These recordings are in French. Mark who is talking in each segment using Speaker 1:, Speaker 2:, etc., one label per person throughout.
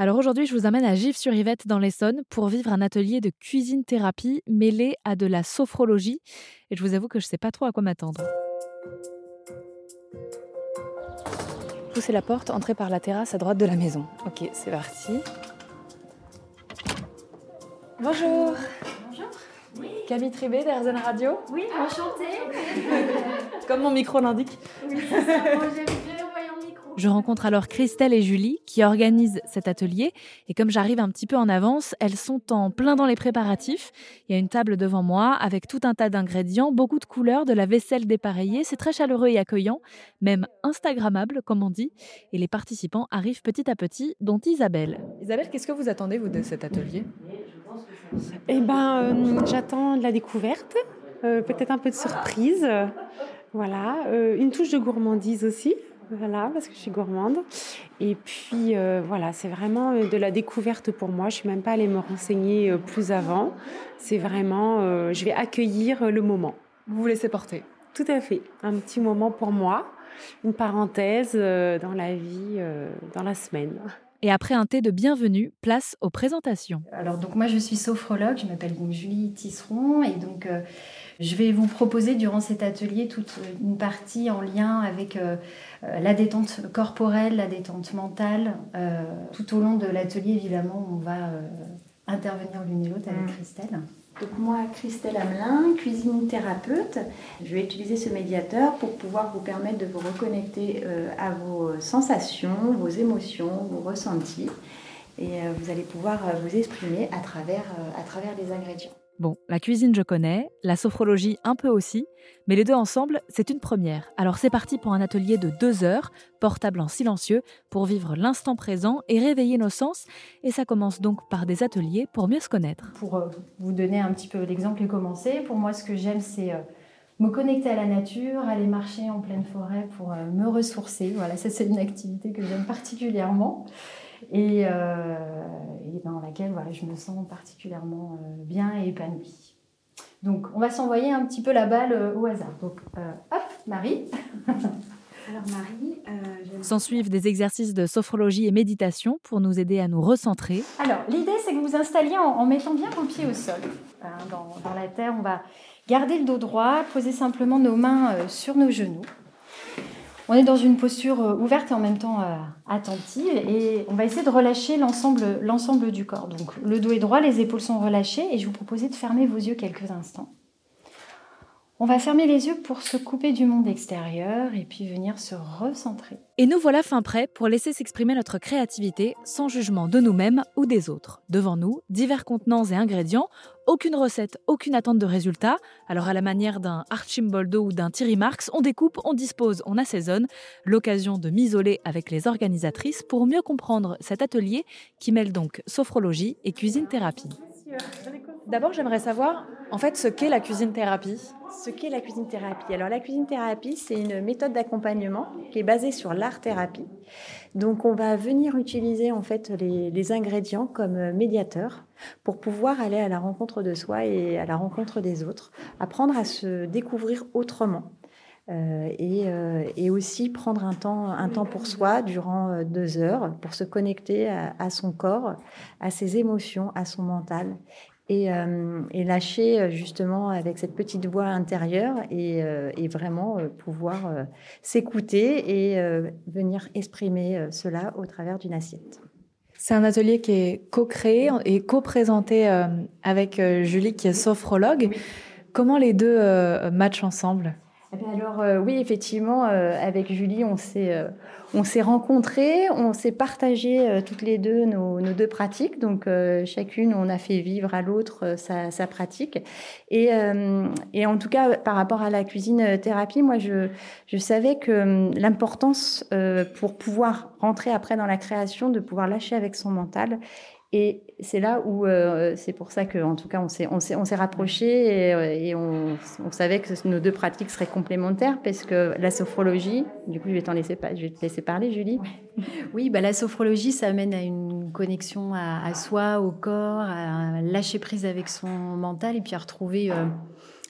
Speaker 1: Alors aujourd'hui, je vous amène à Gif-sur-Yvette dans l'Essonne pour vivre un atelier de cuisine thérapie mêlé à de la sophrologie. Et je vous avoue que je ne sais pas trop à quoi m'attendre. Poussez la porte, entrez par la terrasse à droite de la maison. Ok, c'est parti. Bonjour.
Speaker 2: Bonjour. Oui.
Speaker 1: Camille Tribé d'Airzen Radio.
Speaker 2: Oui, enchantée.
Speaker 1: Comme mon micro l'indique.
Speaker 2: Oui, c'est ça.
Speaker 1: Je rencontre alors Christelle et Julie qui organisent cet atelier et comme j'arrive un petit peu en avance, elles sont en plein dans les préparatifs. Il y a une table devant moi avec tout un tas d'ingrédients, beaucoup de couleurs, de la vaisselle dépareillée, c'est très chaleureux et accueillant, même instagrammable comme on dit, et les participants arrivent petit à petit, dont Isabelle. Isabelle, qu'est-ce que vous attendez vous de cet atelier?
Speaker 3: Eh ben, euh, j'attends de la découverte, euh, peut-être un peu de surprise. Voilà, euh, une touche de gourmandise aussi. Voilà, parce que je suis gourmande. Et puis euh, voilà, c'est vraiment euh, de la découverte pour moi. Je suis même pas allée me renseigner euh, plus avant. C'est vraiment, je vais accueillir le moment.
Speaker 1: Vous vous laissez porter.
Speaker 3: Tout à fait. Un petit moment pour moi, une parenthèse dans la vie, dans la semaine.
Speaker 1: Et après un thé de bienvenue, place aux présentations.
Speaker 2: Alors donc moi je suis sophrologue, je m'appelle Julie Tisseron et donc je vais vous proposer durant cet atelier toute une partie en lien avec euh, euh, la détente corporelle, la détente mentale. Euh, tout au long de l'atelier, évidemment, on va intervenir l'une et l'autre avec mm. Christelle. Donc moi, Christelle Hamelin, cuisine thérapeute, je vais utiliser ce médiateur pour pouvoir vous permettre de vous reconnecter à vos sensations, vos émotions, vos ressentis. Et vous allez pouvoir vous exprimer à travers, à travers les ingrédients.
Speaker 1: Bon, la cuisine je connais, la sophrologie un peu aussi, mais les deux ensemble, c'est une première. Alors c'est parti pour un atelier de deux heures, portable en silencieux, pour vivre l'instant présent et réveiller nos sens. Et ça commence donc par des ateliers pour mieux se connaître.
Speaker 2: Pour euh, vous donner un petit peu l'exemple et commencer, pour moi ce que j'aime c'est euh, me connecter à la nature, aller marcher en pleine forêt pour euh, me ressourcer. Voilà, ça c'est une activité que j'aime particulièrement et, euh, et dans laquelle voilà, je me sens particulièrement euh, bien et épanouie. Donc, on va s'envoyer un petit peu la balle euh, au hasard. Donc, hop, Marie.
Speaker 1: Alors, Marie, euh, S'en suivent des exercices de sophrologie et méditation pour nous aider à nous recentrer.
Speaker 2: Alors, l'idée, c'est que vous vous installiez en, mettant bien vos pieds au sol. Hein, dans, dans, la terre, on va garder le dos droit, poser simplement nos mains sur nos genoux. On est dans une posture euh, ouverte et en même temps euh, attentive et on va essayer de relâcher l'ensemble du corps. Donc le dos est droit, les épaules sont relâchées et je vous propose de fermer vos yeux quelques instants. On va fermer les yeux pour se couper du monde extérieur et puis venir se recentrer.
Speaker 1: Et nous voilà fin prêts pour laisser s'exprimer notre créativité sans jugement de nous-mêmes ou des autres. Devant nous, divers contenants et ingrédients, aucune recette, aucune attente de résultat. Alors à la manière d'un Archimboldo ou d'un Thierry Marx, on découpe, on dispose, on assaisonne. L'occasion de m'isoler avec les organisatrices pour mieux comprendre cet atelier qui mêle donc sophrologie et cuisine thérapie. D'abord, j'aimerais savoir en fait ce qu'est la cuisine thérapie.
Speaker 4: Ce qu'est la cuisine thérapie. Alors la cuisine thérapie, c'est une méthode d'accompagnement qui est basée sur l'art thérapie. Donc on va venir utiliser en fait les, ingrédients comme médiateurs pour pouvoir aller à la rencontre de soi et à la rencontre des autres, apprendre à se découvrir autrement. Euh, euh, et, aussi prendre un temps, un temps pour soi durant euh, deux heures pour se connecter à son corps, à ses émotions, à son mental euh, et, lâcher justement avec cette petite voix intérieure et, euh, vraiment pouvoir s'écouter et venir exprimer cela au travers d'une assiette.
Speaker 1: C'est un atelier qui est co-créé et co-présenté avec Julie qui est sophrologue. Comment les deux matchent ensemble?
Speaker 4: Alors euh, oui, effectivement, euh, avec Julie, on s'est euh, on s'est rencontrés, on s'est partagé toutes les deux nos, deux pratiques. Donc chacune, on a fait vivre à l'autre sa, pratique. Et, et, en tout cas, par rapport à la cuisine thérapie, moi, je, je savais que l'importance pour pouvoir rentrer après dans la création, de pouvoir lâcher avec son mental et c'est là où, euh, c'est pour ça qu'en tout cas, on s'est, on rapprochés et, euh, on, on, savait que nos deux pratiques seraient complémentaires parce que la sophrologie, du coup, je vais, t'en laisser, je vais te laisser parler, Julie.
Speaker 2: Oui, bah, la sophrologie, ça amène à une connexion à, soi, au corps, à lâcher prise avec son mental et puis à retrouver euh,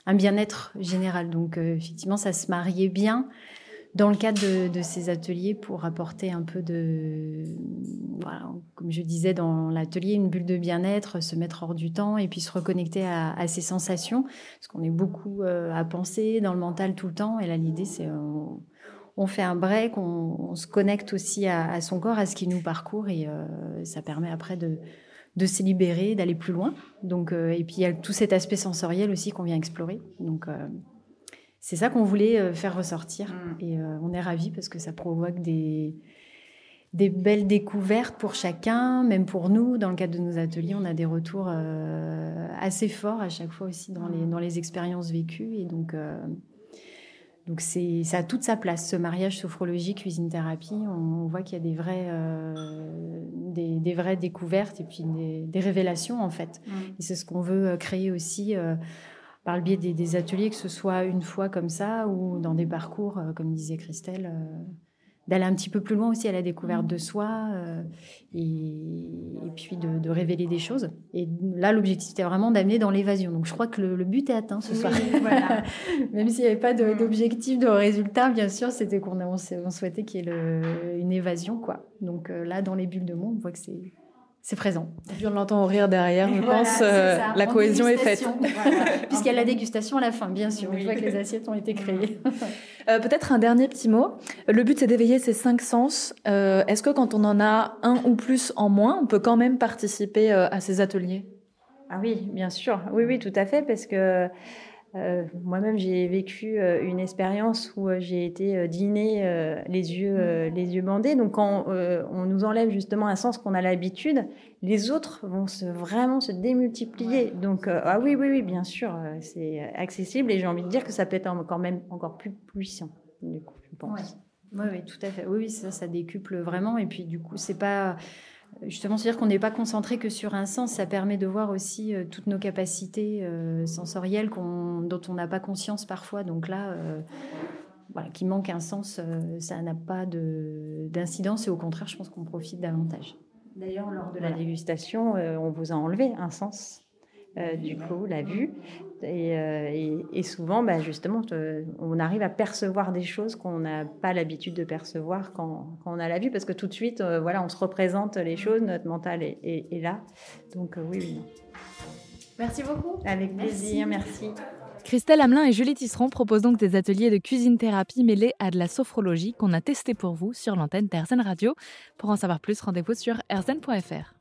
Speaker 2: un bien-être général. Donc, effectivement, ça se mariait bien dans le cadre de, ces ateliers pour apporter un peu de, comme je disais dans l'atelier, une bulle de bien-être, se mettre hors du temps et puis se reconnecter à, ses sensations, parce qu'on est beaucoup euh, à penser dans le mental tout le temps. Et là, l'idée, c'est on, fait un break, on, se connecte aussi à, son corps, à ce qui nous parcourt, et euh, ça permet après de, de se libérer, d'aller plus loin. Donc, euh, et puis il y a tout cet aspect sensoriel aussi qu'on vient explorer. Donc c'est ça qu'on voulait euh, faire ressortir. Mm. Et euh, on est ravis parce que ça provoque des, des belles découvertes pour chacun, même pour nous. Dans le cadre de nos ateliers, on a des retours euh, assez forts à chaque fois aussi dans les, mm. dans les expériences vécues. Et donc, donc c'est, ça a toute sa place, ce mariage sophrologie, cuisine-thérapie. On, voit qu'il y a des, vrais, des, des, vraies découvertes et puis des, des révélations, en fait. Mm. Et c'est ce qu'on veut créer aussi par le biais des, ateliers, que ce soit une fois comme ça ou dans des parcours, euh, comme disait Christelle, euh, d'aller un petit peu plus loin aussi à la découverte de soi euh, et, puis de, révéler des choses. Et là, l'objectif était vraiment d'amener dans l'évasion. Donc je crois que le, but est atteint ce soir. voilà. Même s'il n'y avait pas mm. d'objectif, de, résultat, bien sûr, c'était qu'on on souhaitait qu'il y ait une évasion. quoi. Donc là, dans les bulles de monde, on voit que c'est c'est présent.
Speaker 1: Et on l'entend rire derrière, je pense, euh, la cohésion est faite.
Speaker 2: Puisqu'il y a la dégustation à la fin, bien sûr, une fois que les assiettes ont été créées.
Speaker 1: Euh, peut-être un dernier petit mot. Le but, c'est d'éveiller ces cinq sens. Euh, est-ce que quand on en a un ou plus en moins, on peut quand même participer à ces ateliers?
Speaker 4: Ah oui, bien sûr. Oui, oui, tout à fait, parce que euh, moi-même, j'ai vécu euh, une expérience où euh, j'ai été dîner les yeux mmh. les yeux bandés. Donc, quand on nous enlève justement un sens qu'on a l'habitude, les autres vont se, vraiment se démultiplier. Donc, ah oui, oui, oui, bien sûr, c'est accessible et j'ai envie de dire que ça peut être encore même encore plus puissant. Du coup, je pense.
Speaker 2: Oui, oui, tout à fait. Oui, ça, ça décuple vraiment. Et puis, du coup, c'est pas Justement, c'est-à-dire qu'on n'est pas concentré que sur un sens, ça permet de voir aussi euh, toutes nos capacités euh, sensorielles dont on n'a pas conscience parfois. Donc là, euh, voilà, qui manque un sens, ça n'a pas d'incidence et au contraire, je pense qu'on profite davantage.
Speaker 4: D'ailleurs, lors de la dégustation, on vous a enlevé un sens euh, du coup, la vue. Euh, et, souvent, bah, justement, on arrive à percevoir des choses qu'on n'a pas l'habitude de percevoir quand, on a la vue, parce que tout de suite, euh, voilà, on se représente les choses, notre mental est, là. Donc, oui, oui.
Speaker 2: Merci beaucoup.
Speaker 4: Avec plaisir, merci.
Speaker 1: Christelle Hamelin et Julie Tisseron proposent donc des ateliers de cuisine-thérapie mêlés à de la sophrologie qu'on a testé pour vous sur l'antenne d'Airzen Radio. Pour en savoir plus, rendez-vous sur airzen.fr.